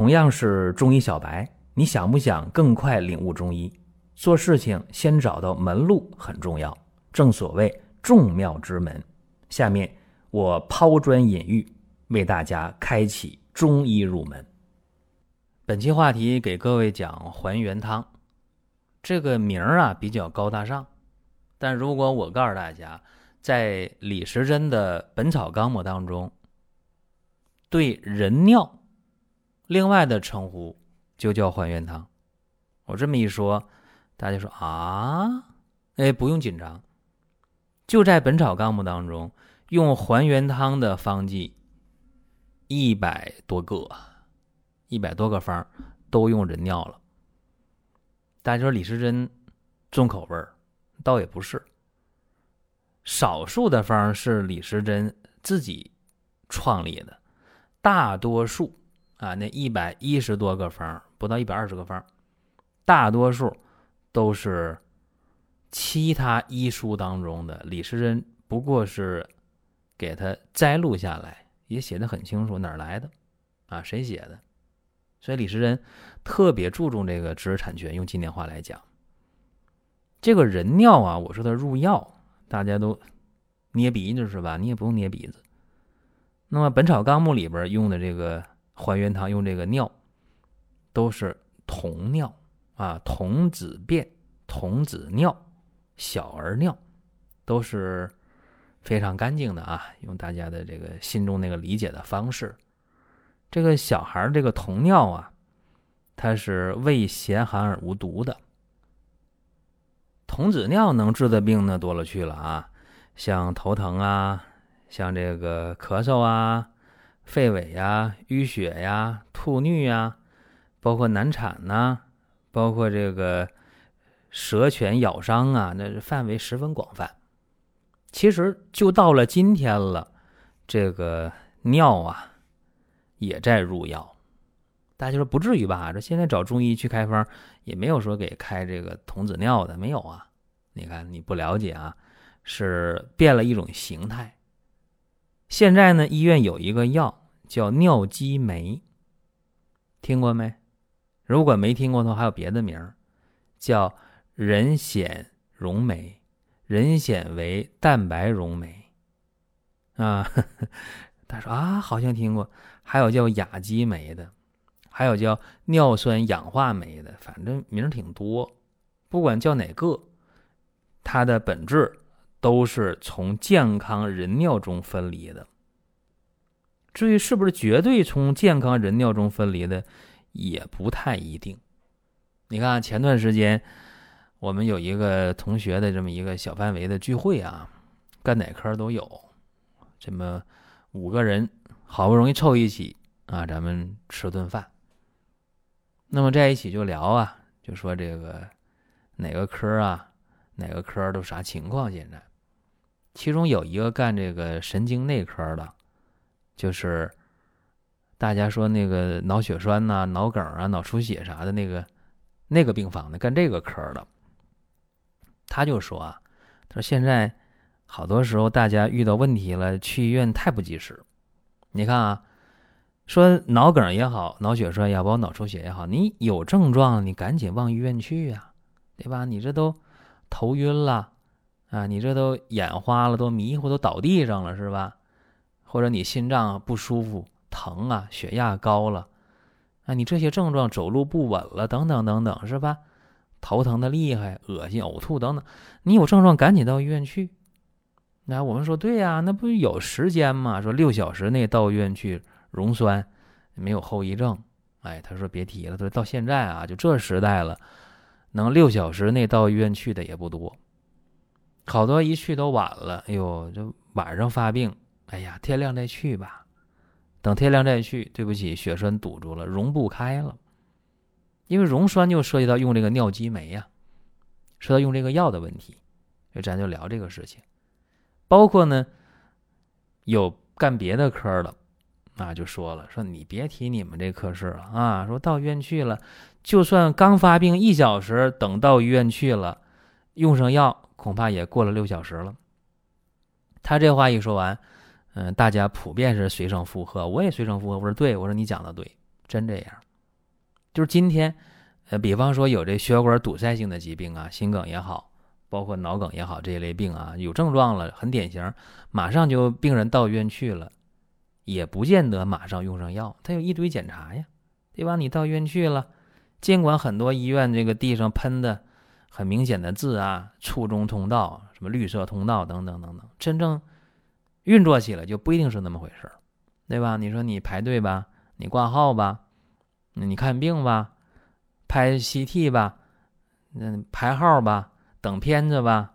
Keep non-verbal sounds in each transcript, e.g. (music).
同样是中医小白，你想不想更快领悟中医？做事情先找到门路很重要，正所谓众妙之门。下面我抛砖引玉，为大家开启中医入门。本期话题给各位讲还原汤，这个名儿啊比较高大上，但如果我告诉大家，在李时珍的《本草纲目》当中，对人尿另外的称呼就叫还原汤。我这么一说，大家说啊，哎，不用紧张，就在《本草纲目》当中用还原汤的方剂一百多个。一百多个方都用人尿了，大家说李时珍重口味儿，倒也不是。少数的方是李时珍自己创立的，大多数啊，那一百一十多个方，不到一百二十个方，大多数都是其他医书当中的。李时珍不过是给他摘录下来，也写的很清楚哪儿来的啊，谁写的。所以李时珍特别注重这个知识产权。用今天话来讲，这个人尿啊，我说它入药，大家都捏鼻子是吧？你也不用捏鼻子。那么《本草纲目》里边用的这个还原汤，用这个尿都是童尿啊，童子便、童子尿、小儿尿，都是非常干净的啊。用大家的这个心中那个理解的方式。这个小孩这个童尿啊，它是味咸寒而无毒的。童子尿能治的病呢多了去了啊，像头疼啊，像这个咳嗽啊、肺痿呀、淤血呀、吐衄呀，包括难产呐，包括这个蛇犬咬伤啊，那范围十分广泛。其实就到了今天了，这个尿啊。也在入药，大家说不至于吧？这现在找中医去开方，也没有说给开这个童子尿的，没有啊？你看你不了解啊，是变了一种形态。现在呢，医院有一个药叫尿激酶，听过没？如果没听过的话，还有别的名儿，叫人显溶酶，人显为蛋白溶酶啊。(laughs) 他说啊，好像听过。还有叫亚基酶的，还有叫尿酸氧化酶的，反正名儿挺多。不管叫哪个，它的本质都是从健康人尿中分离的。至于是不是绝对从健康人尿中分离的，也不太一定。你看前段时间我们有一个同学的这么一个小范围的聚会啊，干哪科都有，这么五个人。好不容易凑一起啊，咱们吃顿饭。那么在一起就聊啊，就说这个哪个科啊，哪个科都啥情况？现在，其中有一个干这个神经内科的，就是大家说那个脑血栓呐、脑梗啊、脑出血啥的那个那个病房的，干这个科的，他就说啊，他说现在好多时候大家遇到问题了，去医院太不及时。你看啊，说脑梗也好，脑血栓也好，包括脑出血也好，你有症状，你赶紧往医院去呀，对吧？你这都头晕了啊，你这都眼花了，都迷糊，都倒地上了，是吧？或者你心脏不舒服、疼啊，血压高了啊，你这些症状走路不稳了，等等等等，是吧？头疼的厉害、恶心、呕吐等等，你有症状赶紧到医院去。那我们说对呀，那不有时间吗？说六小时内到医院去溶栓，没有后遗症。哎，他说别提了，说到现在啊，就这时代了，能六小时内到医院去的也不多，好多一去都晚了。哎呦，这晚上发病，哎呀，天亮再去吧。等天亮再去，对不起，血栓堵住了，溶不开了。因为溶栓就涉及到用这个尿激酶呀，涉及到用这个药的问题，所以咱就聊这个事情。包括呢，有干别的科的，那就说了，说你别提你们这科室了啊！说到医院去了，就算刚发病一小时，等到医院去了，用上药，恐怕也过了六小时了。他这话一说完，嗯，大家普遍是随声附和，我也随声附和，我说对，我说你讲的对，真这样就是今天，呃，比方说有这血管堵塞性的疾病啊，心梗也好，包括脑梗也好这一类病啊，有症状了，很典型，马上就病人到医院去了，也不见得马上用上药，他有一堆检查呀，对吧？你到医院去了，尽管很多医院这个地上喷的很明显的字啊，促中通道、什么绿色通道等等等等，真正运作起来就不一定是那么回事儿，对吧？你说你排队吧，你挂号吧。你看病吧，拍 CT 吧，嗯，排号吧，等片子吧，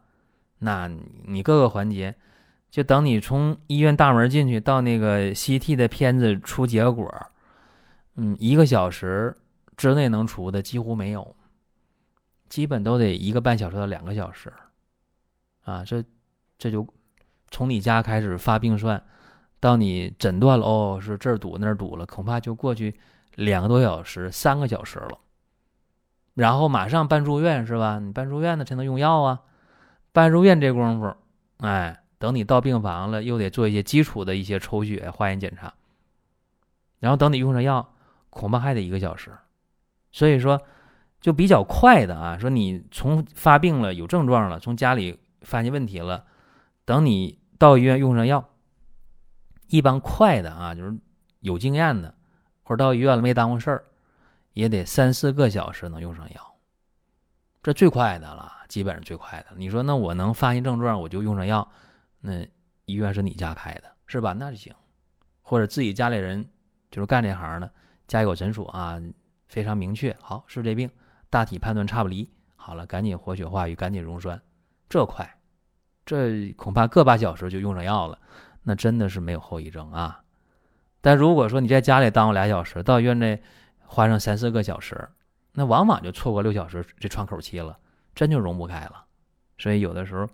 那你各个环节，就等你从医院大门进去到那个 CT 的片子出结果，嗯，一个小时之内能出的几乎没有，基本都得一个半小时到两个小时，啊，这这就从你家开始发病算，到你诊断了，哦，是这儿堵那儿堵了，恐怕就过去。两个多小时，三个小时了，然后马上办住院是吧？你办住院呢才能用药啊。办住院这功夫，哎，等你到病房了，又得做一些基础的一些抽血、化验检查，然后等你用上药，恐怕还得一个小时。所以说，就比较快的啊。说你从发病了、有症状了，从家里发现问题了，等你到医院用上药，一般快的啊，就是有经验的。或者到医院了没耽误事儿，也得三四个小时能用上药，这最快的了，基本上最快的。你说那我能发现症状我就用上药，那医院是你家开的是吧？那就行。或者自己家里人就是干这行的，家有诊所啊，非常明确，好是这病，大体判断差不离，好了，赶紧活血化瘀，赶紧溶栓，这快，这恐怕个把小时就用上药了，那真的是没有后遗症啊。但如果说你在家里耽误俩小时，到医院内花上三四个小时，那往往就错过六小时这窗口期了，真就融不开了。所以有的时候，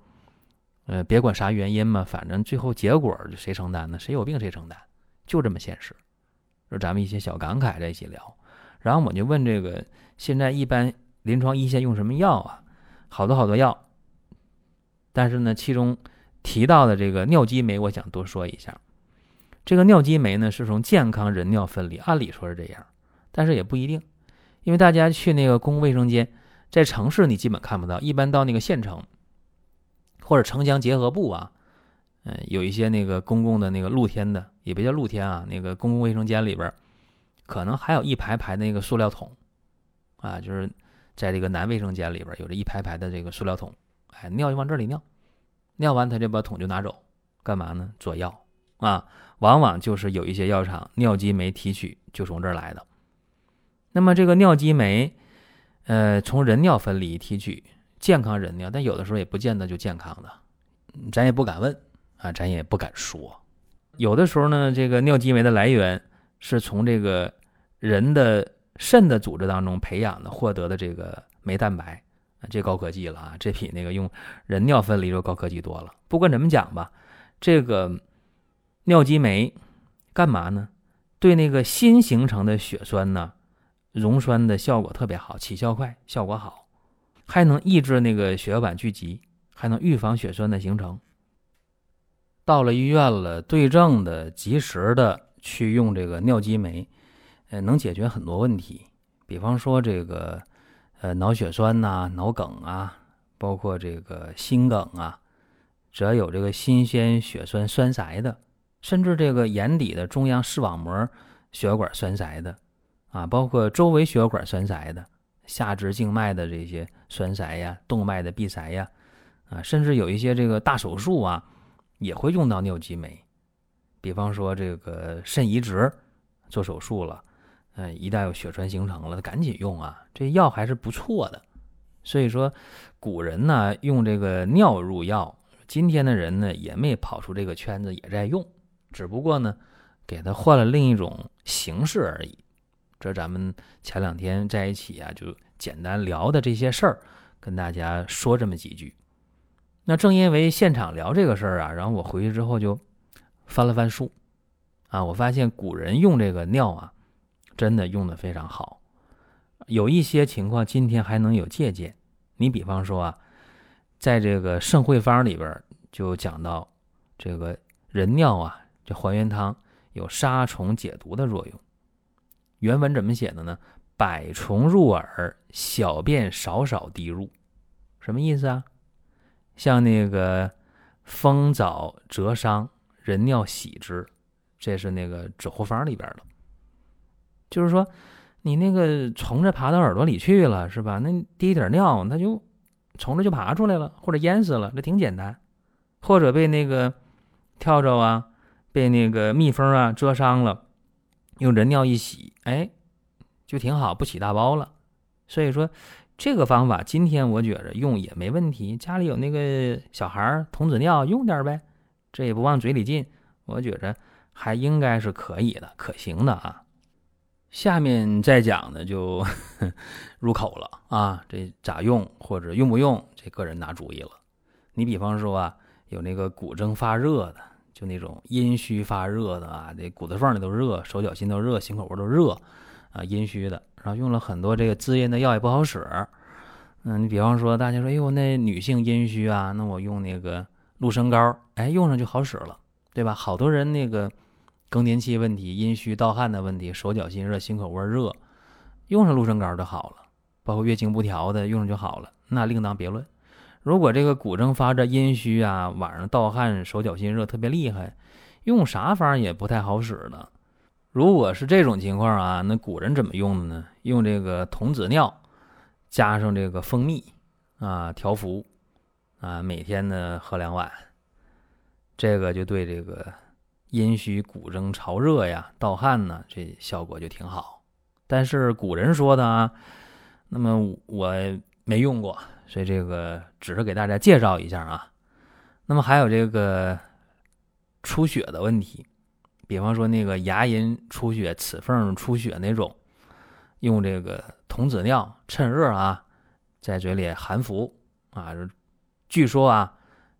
呃，别管啥原因嘛，反正最后结果谁承担呢？谁有病谁承担，就这么现实。就咱们一些小感慨在一起聊，然后我就问这个：现在一般临床一线用什么药啊？好多好多药，但是呢，其中提到的这个尿激酶，我想多说一下。这个尿激酶呢，是从健康人尿分离，按理说是这样，但是也不一定，因为大家去那个公共卫生间，在城市你基本看不到，一般到那个县城或者城乡结合部啊，嗯，有一些那个公共的那个露天的，也别叫露天啊，那个公共卫生间里边，可能还有一排排那个塑料桶，啊，就是在这个男卫生间里边有着一排排的这个塑料桶，哎，尿就往这里尿，尿完他就把桶就拿走，干嘛呢？做药啊。往往就是有一些药厂尿激酶提取就从这儿来的。那么这个尿激酶，呃，从人尿分离提取，健康人尿，但有的时候也不见得就健康的，咱也不敢问啊，咱也不敢说。有的时候呢，这个尿激酶的来源是从这个人的肾的组织当中培养的，获得的这个酶蛋白，这高科技了啊，这比那个用人尿分离就高科技多了。不管怎么讲吧，这个。尿激酶干嘛呢？对那个新形成的血栓呢，溶栓的效果特别好，起效快，效果好，还能抑制那个血小板聚集，还能预防血栓的形成。到了医院了，对症的、及时的去用这个尿激酶，呃，能解决很多问题。比方说这个，呃，脑血栓呐、脑梗啊，包括这个心梗啊，只要有这个新鲜血栓栓塞的。甚至这个眼底的中央视网膜血管栓塞的，啊，包括周围血管栓塞的，下肢静脉的这些栓塞呀，动脉的闭塞呀，啊，甚至有一些这个大手术啊，也会用到尿激酶。比方说这个肾移植做手术了，嗯，一旦有血栓形成了，赶紧用啊，这药还是不错的。所以说，古人呢用这个尿入药，今天的人呢也没跑出这个圈子，也在用。只不过呢，给他换了另一种形式而已。这咱们前两天在一起啊，就简单聊的这些事儿，跟大家说这么几句。那正因为现场聊这个事儿啊，然后我回去之后就翻了翻书啊，我发现古人用这个尿啊，真的用的非常好。有一些情况今天还能有借鉴。你比方说啊，在这个圣惠方里边就讲到这个人尿啊。这还原汤有杀虫解毒的作用。原文怎么写的呢？百虫入耳，小便少少滴入，什么意思啊？像那个风藻折伤，人尿洗之，这是那个纸糊方里边的。就是说，你那个虫子爬到耳朵里去了，是吧？那滴点尿，它就虫子就爬出来了，或者淹死了，这挺简单。或者被那个跳蚤啊，被那个蜜蜂啊蛰伤了，用人尿一洗，哎，就挺好，不起大包了。所以说，这个方法今天我觉着用也没问题。家里有那个小孩童子尿，用点呗，这也不往嘴里进，我觉着还应该是可以的，可行的啊。下面再讲的就 (laughs) 入口了啊，这咋用或者用不用，这个人拿主意了。你比方说啊。有那个骨蒸发热的，就那种阴虚发热的啊，这骨头缝里都热，手脚心都热，心口窝都热，啊，阴虚的。然后用了很多这个滋阴的药也不好使。嗯，你比方说，大家说，哎呦，那女性阴虚啊，那我用那个鹿参膏，哎，用上就好使了，对吧？好多人那个更年期问题、阴虚盗汗的问题、手脚心热、心口窝热，用上鹿参膏就好了。包括月经不调的，用上就好了，那另当别论。如果这个骨蒸发着阴虚啊，晚上盗汗、手脚心热特别厉害，用啥方也不太好使了。如果是这种情况啊，那古人怎么用的呢？用这个童子尿加上这个蜂蜜啊调服啊，每天呢喝两碗，这个就对这个阴虚、骨蒸、潮热呀、盗汗呢，这效果就挺好。但是古人说的啊，那么我没用过。所以这个只是给大家介绍一下啊，那么还有这个出血的问题，比方说那个牙龈出血、齿缝出血那种，用这个童子尿趁热啊，在嘴里含服啊，据说啊，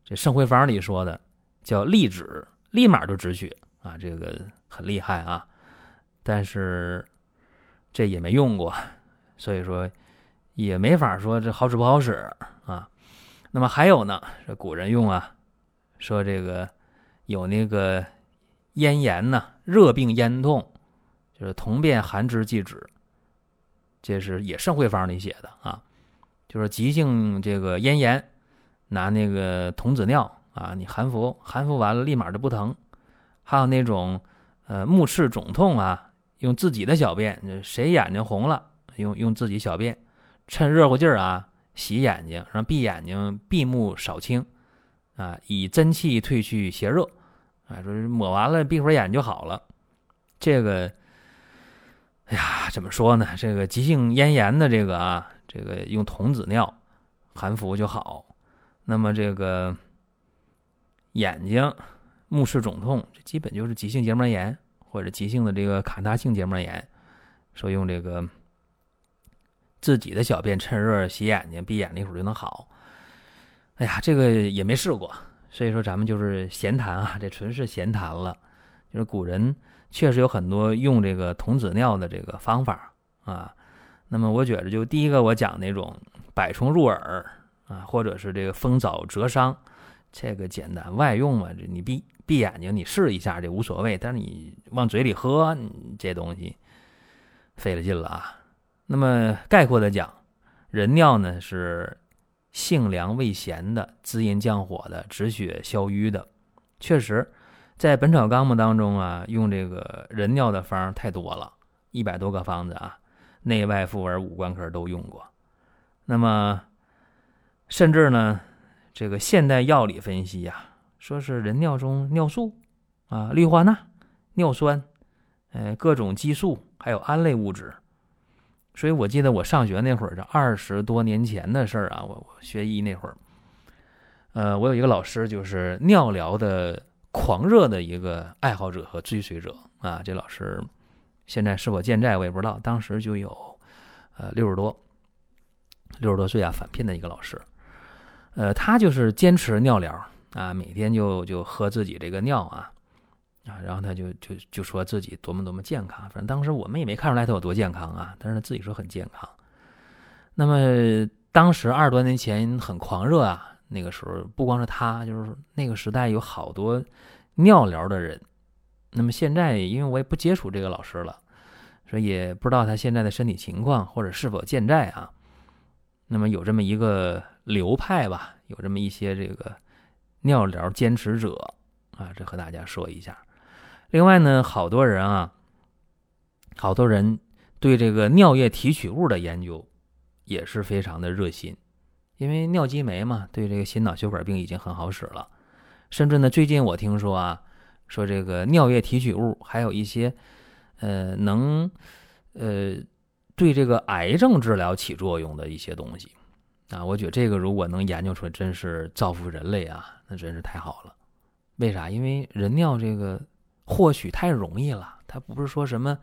这圣会方里说的叫利止，立马就止血啊，这个很厉害啊，但是这也没用过，所以说。也没法说这好使不好使啊。那么还有呢，这古人用啊，说这个有那个咽炎呢，热病咽痛，就是同便寒之即止。这是也圣会方里写的啊，就是急性这个咽炎，拿那个童子尿啊，你含服，含服完了立马就不疼。还有那种呃目赤肿痛啊，用自己的小便，谁眼睛红了，用用自己小便。趁热乎劲儿啊，洗眼睛，让闭眼睛，闭目少清，啊，以真气退去邪热，啊，说抹完了闭会儿眼就好了。这个，哎呀，怎么说呢？这个急性咽炎的这个啊，这个用童子尿含服就好。那么这个眼睛目视肿痛，这基本就是急性结膜炎或者急性的这个卡他性结膜炎，说用这个。自己的小便趁热洗眼睛，闭眼一会儿就能好。哎呀，这个也没试过，所以说咱们就是闲谈啊，这纯是闲谈了。就是古人确实有很多用这个童子尿的这个方法啊。那么我觉得，就第一个我讲那种百虫入耳啊，或者是这个风早折伤，这个简单外用嘛，这你闭闭眼睛你试一下这无所谓，但是你往嘴里喝这东西费了劲了啊。那么概括的讲，人尿呢是性凉味咸的，滋阴降火的，止血消瘀的。确实，在《本草纲目》当中啊，用这个人尿的方太多了，一百多个方子啊，内外妇儿五官科都用过。那么，甚至呢，这个现代药理分析呀，说是人尿中尿素啊、氯化钠、尿酸，呃，各种激素，还有胺类物质。所以我记得我上学那会儿，这二十多年前的事儿啊，我我学医那会儿，呃，我有一个老师，就是尿疗的狂热的一个爱好者和追随者啊。这老师现在是否健在我也不知道，当时就有呃六十多，六十多岁啊，返聘的一个老师，呃，他就是坚持尿疗啊，每天就就喝自己这个尿啊。啊，然后他就就就说自己多么多么健康，反正当时我们也没看出来他有多健康啊，但是他自己说很健康。那么当时二十多年前很狂热啊，那个时候不光是他，就是那个时代有好多尿疗的人。那么现在因为我也不接触这个老师了，所以也不知道他现在的身体情况或者是否健在啊。那么有这么一个流派吧，有这么一些这个尿疗坚持者啊，这和大家说一下。另外呢，好多人啊，好多人对这个尿液提取物的研究也是非常的热心，因为尿激酶嘛，对这个心脑血管病已经很好使了。甚至呢，最近我听说啊，说这个尿液提取物还有一些，呃，能，呃，对这个癌症治疗起作用的一些东西，啊，我觉得这个如果能研究出来，真是造福人类啊，那真是太好了。为啥？因为人尿这个获取太容易了，它不是说什么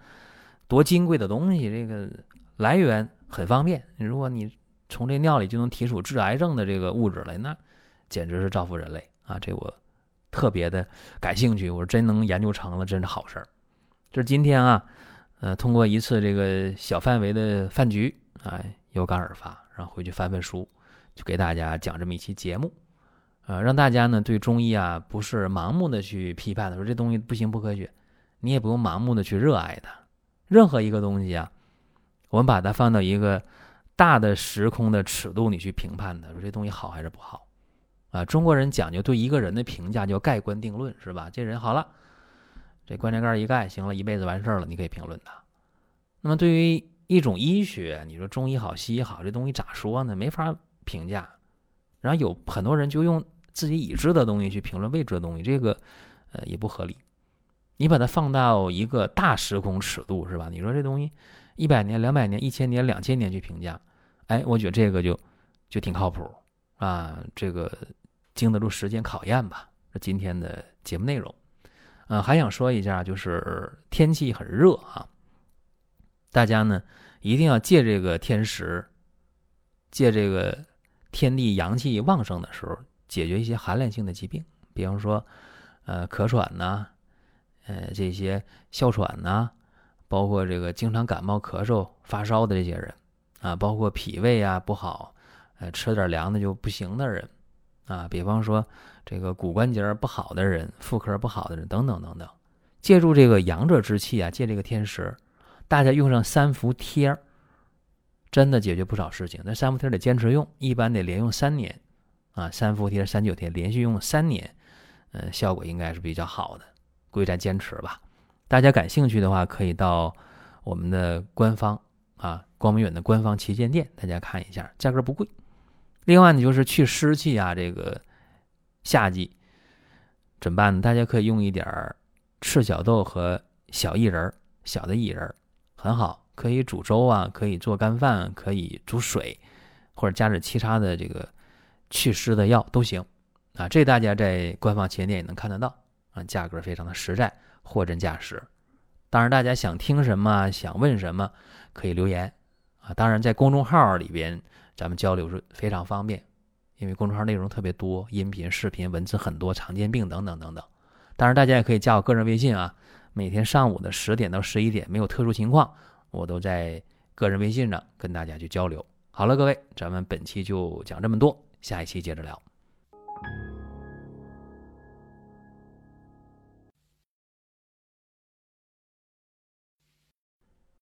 多金贵的东西，这个来源很方便。如果你从这尿里就能提出治癌症的这个物质来，那简直是造福人类。啊，这我特别的感兴趣。我真能研究成了，真是好事儿。这是今天啊，呃，通过一次这个小范围的饭局啊，有感而发，然后回去翻翻书，就给大家讲这么一期节目，呃，让大家呢对中医啊不是盲目的去批判的，说这东西不行不科学，你也不用盲目的去热爱它。任何一个东西啊，我们把它放到一个大的时空的尺度，你去评判它，说这东西好还是不好。啊，中国人讲究对一个人的评价叫盖棺定论，是吧？这人好了，这棺材盖一盖，行了，一辈子完事儿了，你可以评论他。那么对于一种医学，你说中医好，西医好，这东西咋说呢？没法评价。然后有很多人就用自己已知的东西去评论未知的东西，这个呃也不合理。你把它放到一个大时空尺度，是吧？你说这东西一百年、两百年、一千年、两千年去评价，哎，我觉得这个就就挺靠谱啊，这个。经得住时间考验吧。今天的节目内容，呃，还想说一下，就是天气很热啊，大家呢一定要借这个天时，借这个天地阳气旺盛的时候，解决一些寒凉性的疾病，比方说，呃，咳喘呐，呃，这些哮喘呐，包括这个经常感冒、咳嗽、发烧的这些人啊，包括脾胃啊不好，呃，吃点凉的就不行的人。啊，比方说这个骨关节不好的人、妇科不好的人等等等等，借助这个阳者之气啊，借这个天时，大家用上三伏贴儿，真的解决不少事情。那三伏贴得坚持用，一般得连用三年啊。三伏贴、三九贴连续用三年，呃，效果应该是比较好的。贵在坚持吧。大家感兴趣的话，可以到我们的官方啊，光明远的官方旗舰店，大家看一下，价格不贵。另外呢，就是去湿气啊，这个夏季怎么办呢？大家可以用一点赤小豆和小薏仁，小的薏仁很好，可以煮粥啊，可以做干饭，可以煮水，或者加点其他的这个祛湿的药都行啊。这大家在官方旗舰店也能看得到啊，价格非常的实在，货真价实。当然，大家想听什么，想问什么，可以留言啊。当然，在公众号里边。咱们交流是非常方便，因为公众号内容特别多，音频、视频、文字很多，常见病等等等等。当然，大家也可以加我个人微信啊，每天上午的十点到十一点，没有特殊情况，我都在个人微信上跟大家去交流。好了，各位，咱们本期就讲这么多，下一期接着聊。